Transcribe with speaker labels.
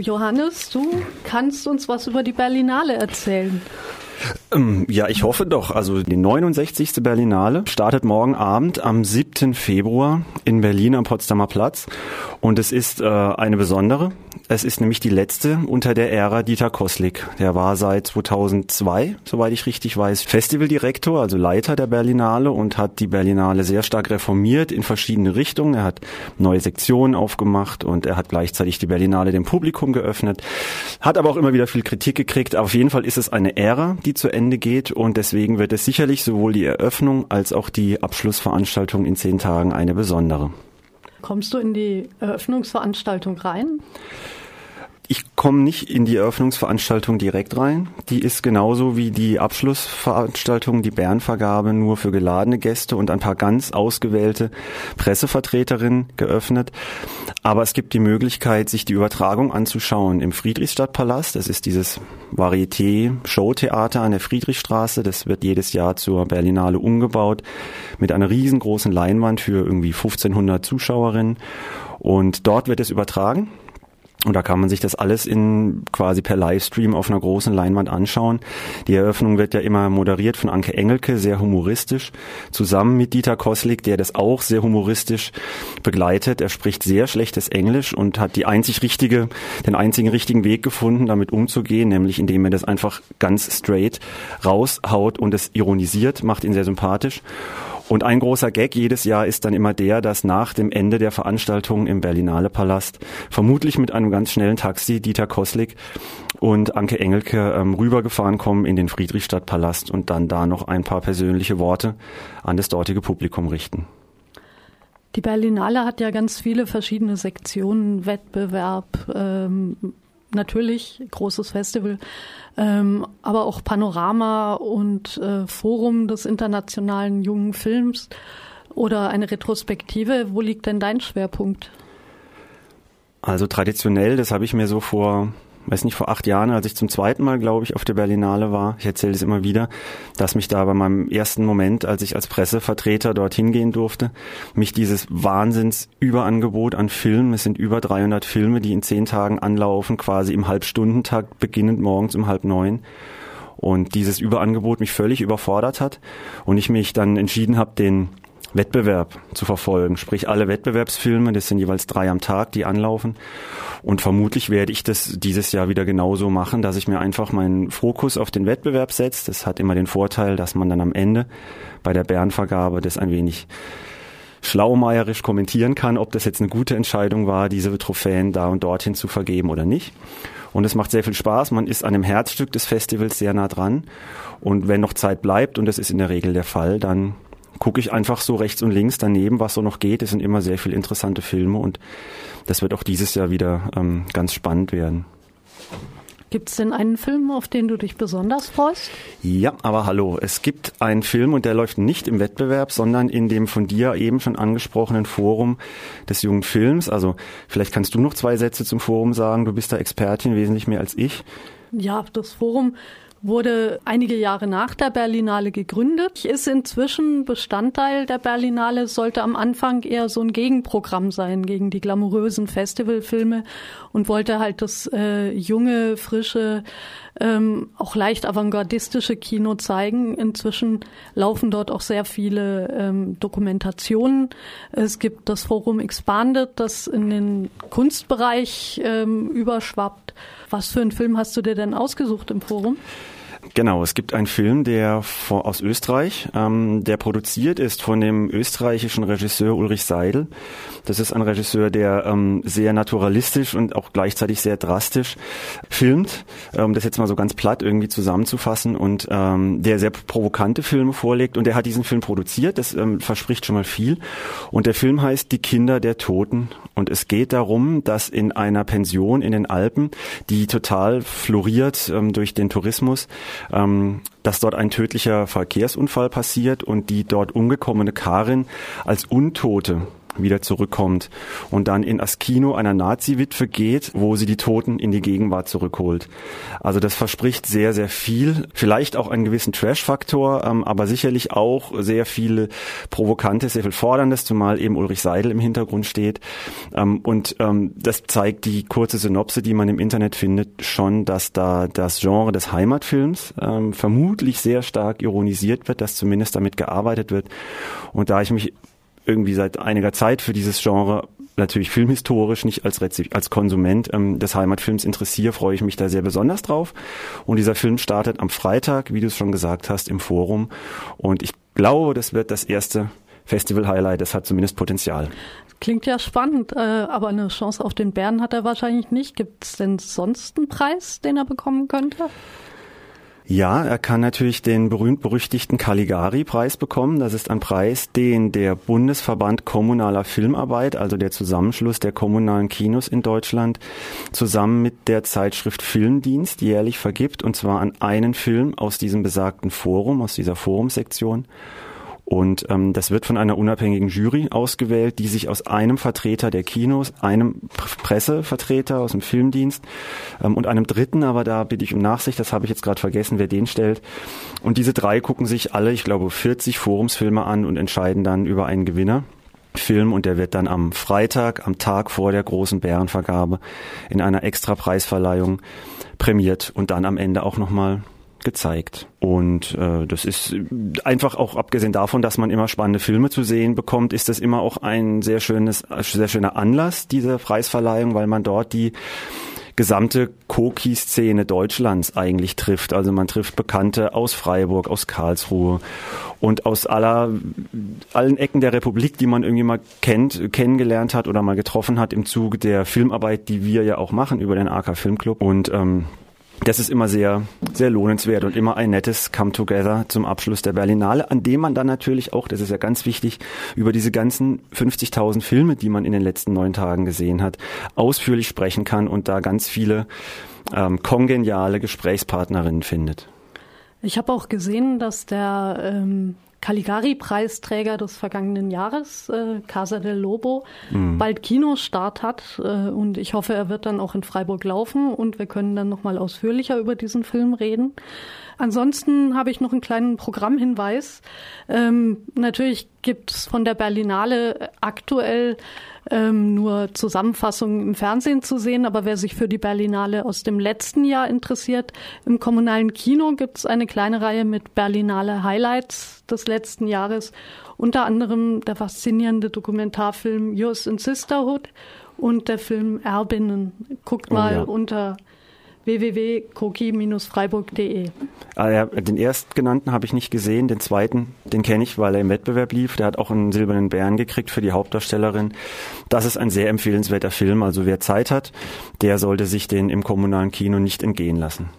Speaker 1: Johannes, du kannst uns was über die Berlinale erzählen.
Speaker 2: Ähm, ja, ich hoffe doch. Also die 69. Berlinale startet morgen Abend am 7. Februar in Berlin am Potsdamer Platz. Und es ist äh, eine besondere. Es ist nämlich die letzte unter der Ära Dieter Koslik. Der war seit 2002, soweit ich richtig weiß, Festivaldirektor, also Leiter der Berlinale und hat die Berlinale sehr stark reformiert in verschiedene Richtungen. Er hat neue Sektionen aufgemacht und er hat gleichzeitig die Berlinale dem Publikum geöffnet. Hat aber auch immer wieder viel Kritik gekriegt. Auf jeden Fall ist es eine Ära, die zu Ende geht und deswegen wird es sicherlich sowohl die Eröffnung als auch die Abschlussveranstaltung in zehn Tagen eine besondere.
Speaker 1: Kommst du in die Eröffnungsveranstaltung rein?
Speaker 2: Ich komme nicht in die Eröffnungsveranstaltung direkt rein. Die ist genauso wie die Abschlussveranstaltung, die Bernvergabe, nur für geladene Gäste und ein paar ganz ausgewählte Pressevertreterinnen geöffnet. Aber es gibt die Möglichkeit, sich die Übertragung anzuschauen im Friedrichstadtpalast. Das ist dieses Varieté-Showtheater an der Friedrichstraße. Das wird jedes Jahr zur Berlinale umgebaut mit einer riesengroßen Leinwand für irgendwie 1500 Zuschauerinnen. Und dort wird es übertragen und da kann man sich das alles in quasi per Livestream auf einer großen Leinwand anschauen. Die Eröffnung wird ja immer moderiert von Anke Engelke, sehr humoristisch, zusammen mit Dieter Koslik, der das auch sehr humoristisch begleitet. Er spricht sehr schlechtes Englisch und hat die einzig richtige, den einzigen richtigen Weg gefunden, damit umzugehen, nämlich indem er das einfach ganz straight raushaut und es ironisiert, macht ihn sehr sympathisch. Und ein großer Gag jedes Jahr ist dann immer der, dass nach dem Ende der Veranstaltung im Berlinale Palast vermutlich mit einem ganz schnellen Taxi Dieter Koslik und Anke Engelke ähm, rübergefahren kommen in den Friedrichstadtpalast und dann da noch ein paar persönliche Worte an das dortige Publikum richten.
Speaker 1: Die Berlinale hat ja ganz viele verschiedene Sektionen, Wettbewerb, ähm, natürlich großes Festival, ähm, aber auch Panorama und äh, Forum des internationalen jungen Films oder eine Retrospektive. Wo liegt denn dein Schwerpunkt?
Speaker 2: Also traditionell, das habe ich mir so vor weiß nicht, vor acht Jahren, als ich zum zweiten Mal, glaube ich, auf der Berlinale war, ich erzähle es immer wieder, dass mich da bei meinem ersten Moment, als ich als Pressevertreter dorthin gehen durfte, mich dieses Wahnsinnsüberangebot an Filmen, es sind über 300 Filme, die in zehn Tagen anlaufen, quasi im Halbstundentakt, beginnend morgens um halb neun, und dieses Überangebot mich völlig überfordert hat und ich mich dann entschieden habe, den Wettbewerb zu verfolgen. Sprich, alle Wettbewerbsfilme, das sind jeweils drei am Tag, die anlaufen. Und vermutlich werde ich das dieses Jahr wieder genauso machen, dass ich mir einfach meinen Fokus auf den Wettbewerb setze. Das hat immer den Vorteil, dass man dann am Ende bei der Bärenvergabe das ein wenig schlaumeierisch kommentieren kann, ob das jetzt eine gute Entscheidung war, diese Trophäen da und dorthin zu vergeben oder nicht. Und es macht sehr viel Spaß. Man ist an dem Herzstück des Festivals sehr nah dran. Und wenn noch Zeit bleibt, und das ist in der Regel der Fall, dann gucke ich einfach so rechts und links daneben, was so noch geht. Es sind immer sehr viele interessante Filme und das wird auch dieses Jahr wieder ähm, ganz spannend werden.
Speaker 1: Gibt es denn einen Film, auf den du dich besonders freust?
Speaker 2: Ja, aber hallo. Es gibt einen Film und der läuft nicht im Wettbewerb, sondern in dem von dir eben schon angesprochenen Forum des jungen Films. Also vielleicht kannst du noch zwei Sätze zum Forum sagen. Du bist da Expertin wesentlich mehr als ich.
Speaker 1: Ja, das Forum wurde einige Jahre nach der Berlinale gegründet, ist inzwischen Bestandteil der Berlinale, sollte am Anfang eher so ein Gegenprogramm sein gegen die glamourösen Festivalfilme und wollte halt das äh, junge, frische, ähm, auch leicht avantgardistische Kino zeigen. Inzwischen laufen dort auch sehr viele ähm, Dokumentationen. Es gibt das Forum Expanded, das in den Kunstbereich ähm, überschwappt. Was für einen Film hast du dir denn ausgesucht im Forum?
Speaker 2: Genau, es gibt einen Film, der vor, aus Österreich, ähm, der produziert ist von dem österreichischen Regisseur Ulrich Seidel. Das ist ein Regisseur, der ähm, sehr naturalistisch und auch gleichzeitig sehr drastisch filmt, ähm, das jetzt mal so ganz platt irgendwie zusammenzufassen und ähm, der sehr provokante Filme vorlegt und der hat diesen Film produziert, das ähm, verspricht schon mal viel. Und der Film heißt Die Kinder der Toten. Und es geht darum, dass in einer Pension in den Alpen, die total floriert ähm, durch den Tourismus, ähm, dass dort ein tödlicher Verkehrsunfall passiert und die dort umgekommene Karin als Untote wieder zurückkommt und dann in das Kino einer Nazi-Witwe geht, wo sie die Toten in die Gegenwart zurückholt. Also das verspricht sehr, sehr viel. Vielleicht auch einen gewissen Trash-Faktor, ähm, aber sicherlich auch sehr viele Provokantes, sehr viel Forderndes, zumal eben Ulrich Seidel im Hintergrund steht. Ähm, und ähm, das zeigt die kurze Synopse, die man im Internet findet, schon, dass da das Genre des Heimatfilms ähm, vermutlich sehr stark ironisiert wird, dass zumindest damit gearbeitet wird. Und da ich mich irgendwie seit einiger Zeit für dieses Genre natürlich filmhistorisch, nicht als, Rezip als Konsument ähm, des Heimatfilms interessiere, freue ich mich da sehr besonders drauf. Und dieser Film startet am Freitag, wie du es schon gesagt hast, im Forum. Und ich glaube, das wird das erste Festival-Highlight. Das hat zumindest Potenzial.
Speaker 1: Klingt ja spannend, äh, aber eine Chance auf den Bären hat er wahrscheinlich nicht. Gibt es denn sonst einen Preis, den er bekommen könnte?
Speaker 2: Ja, er kann natürlich den berühmt-berüchtigten Caligari-Preis bekommen. Das ist ein Preis, den der Bundesverband kommunaler Filmarbeit, also der Zusammenschluss der kommunalen Kinos in Deutschland, zusammen mit der Zeitschrift Filmdienst jährlich vergibt, und zwar an einen Film aus diesem besagten Forum, aus dieser Forumsektion. Und ähm, das wird von einer unabhängigen Jury ausgewählt, die sich aus einem Vertreter der Kinos, einem Pressevertreter aus dem Filmdienst ähm, und einem dritten, aber da bitte ich um Nachsicht, das habe ich jetzt gerade vergessen, wer den stellt. Und diese drei gucken sich alle, ich glaube, 40 Forumsfilme an und entscheiden dann über einen Gewinner. Film und der wird dann am Freitag, am Tag vor der großen Bärenvergabe in einer extra Preisverleihung prämiert und dann am Ende auch nochmal gezeigt. Und äh, das ist einfach auch abgesehen davon, dass man immer spannende Filme zu sehen bekommt, ist das immer auch ein sehr schönes, sehr schöner Anlass, diese Preisverleihung, weil man dort die gesamte Koki-Szene Deutschlands eigentlich trifft. Also man trifft Bekannte aus Freiburg, aus Karlsruhe und aus aller, allen Ecken der Republik, die man irgendwie mal kennt, kennengelernt hat oder mal getroffen hat im Zuge der Filmarbeit, die wir ja auch machen über den AK Filmclub. Und ähm, das ist immer sehr, sehr lohnenswert und immer ein nettes Come-Together zum Abschluss der Berlinale, an dem man dann natürlich auch, das ist ja ganz wichtig, über diese ganzen 50.000 Filme, die man in den letzten neun Tagen gesehen hat, ausführlich sprechen kann und da ganz viele ähm, kongeniale Gesprächspartnerinnen findet.
Speaker 1: Ich habe auch gesehen, dass der ähm, Caligari-Preisträger des vergangenen Jahres, äh, Casa del Lobo, mhm. bald Kinostart hat. Äh, und ich hoffe, er wird dann auch in Freiburg laufen und wir können dann nochmal ausführlicher über diesen Film reden. Ansonsten habe ich noch einen kleinen Programmhinweis. Ähm, natürlich gibt es von der Berlinale aktuell ähm, nur Zusammenfassungen im Fernsehen zu sehen. Aber wer sich für die Berlinale aus dem letzten Jahr interessiert, im kommunalen Kino gibt es eine kleine Reihe mit Berlinale Highlights des letzten Jahres. Unter anderem der faszinierende Dokumentarfilm Yours in Sisterhood und der Film Erbinnen. Guckt oh, mal ja. unter www.koki-freiburg.de.
Speaker 2: Ah, ja, den erstgenannten habe ich nicht gesehen, den zweiten, den kenne ich, weil er im Wettbewerb lief. Der hat auch einen silbernen Bären gekriegt für die Hauptdarstellerin. Das ist ein sehr empfehlenswerter Film. Also wer Zeit hat, der sollte sich den im kommunalen Kino nicht entgehen lassen.